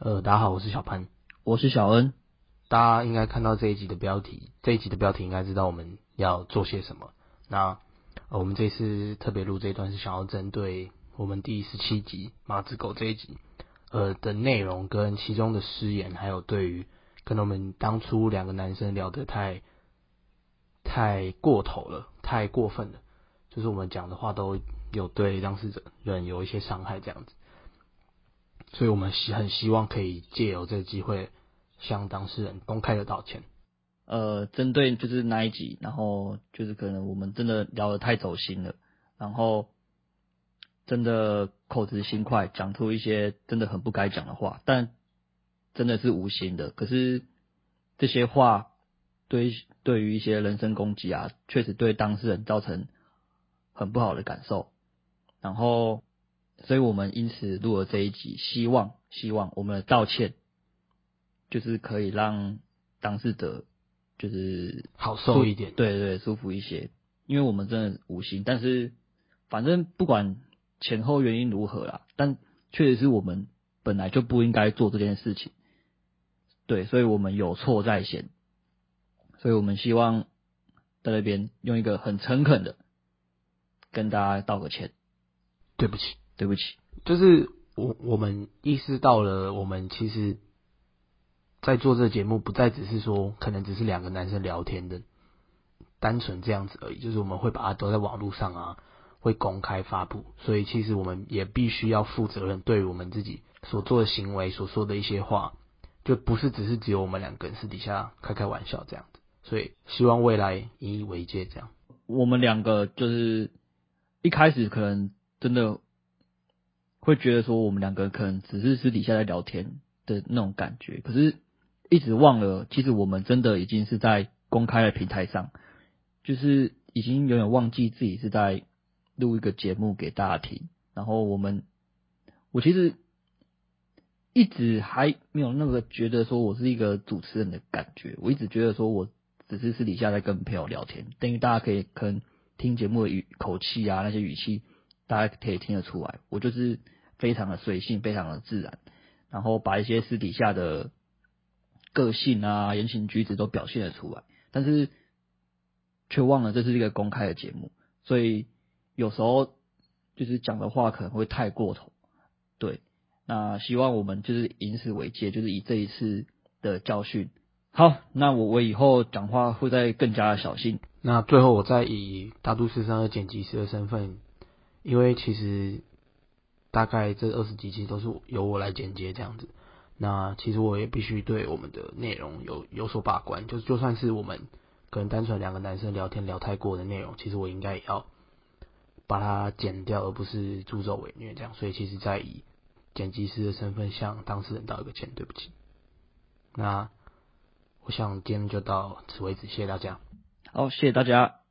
呃，大家好，我是小潘，我是小恩。大家应该看到这一集的标题，这一集的标题应该知道我们要做些什么。那呃我们这次特别录这一段是想要针对我们第十七集马子狗这一集，呃的内容跟其中的失言，还有对于可能我们当初两个男生聊得太太过头了，太过分了，就是我们讲的话都有对当事者人有一些伤害这样子。所以我们希很希望可以借由这个机会向当事人公开的道歉。呃，针对就是那一集，然后就是可能我们真的聊得太走心了，然后真的口直心快，讲出一些真的很不该讲的话，但真的是无心的。可是这些话对对于一些人身攻击啊，确实对当事人造成很不好的感受。然后，所以我们因此录了这一集，希望希望我们的道歉就是可以让当事者就是好受一点对对，舒服一些。因为我们真的无心，但是反正不管前后原因如何啦，但确实是我们本来就不应该做这件事情。对，所以我们有错在先，所以我们希望在那边用一个很诚恳的跟大家道个歉，对不起，对不起。就是我我们意识到了，我们其实，在做这个节目，不再只是说可能只是两个男生聊天的单纯这样子而已，就是我们会把它都在网络上啊，会公开发布，所以其实我们也必须要负责任，对于我们自己所做的行为、所说的一些话，就不是只是只有我们两个人私底下开开玩笑这样子，所以希望未来引以为戒这样。我们两个就是一开始可能真的会觉得说，我们两个可能只是私底下在聊天的那种感觉，可是一直忘了，其实我们真的已经是在公开的平台上，就是已经有点忘记自己是在录一个节目给大家听。然后我们，我其实一直还没有那个觉得说我是一个主持人的感觉，我一直觉得说我只是私底下在跟朋友聊天，等于大家可以可能听节目的语口气啊，那些语气，大家可以听得出来，我就是非常的随性，非常的自然，然后把一些私底下的个性啊、言行举止都表现了出来，但是却忘了这是一个公开的节目，所以有时候就是讲的话可能会太过头，对，那希望我们就是以此为戒，就是以这一次的教训。好，那我我以后讲话会再更加的小心。那最后我再以大都市上的剪辑师的身份，因为其实大概这二十几期都是由我来剪接这样子。那其实我也必须对我们的内容有有所把关，就就算是我们可能单纯两个男生聊天聊太过的内容，其实我应该也要把它剪掉，而不是助纣为虐这样。所以其实，在以剪辑师的身份向当事人道一个歉，对不起。那我想今天就到此为止，谢谢大家。好，谢谢大家。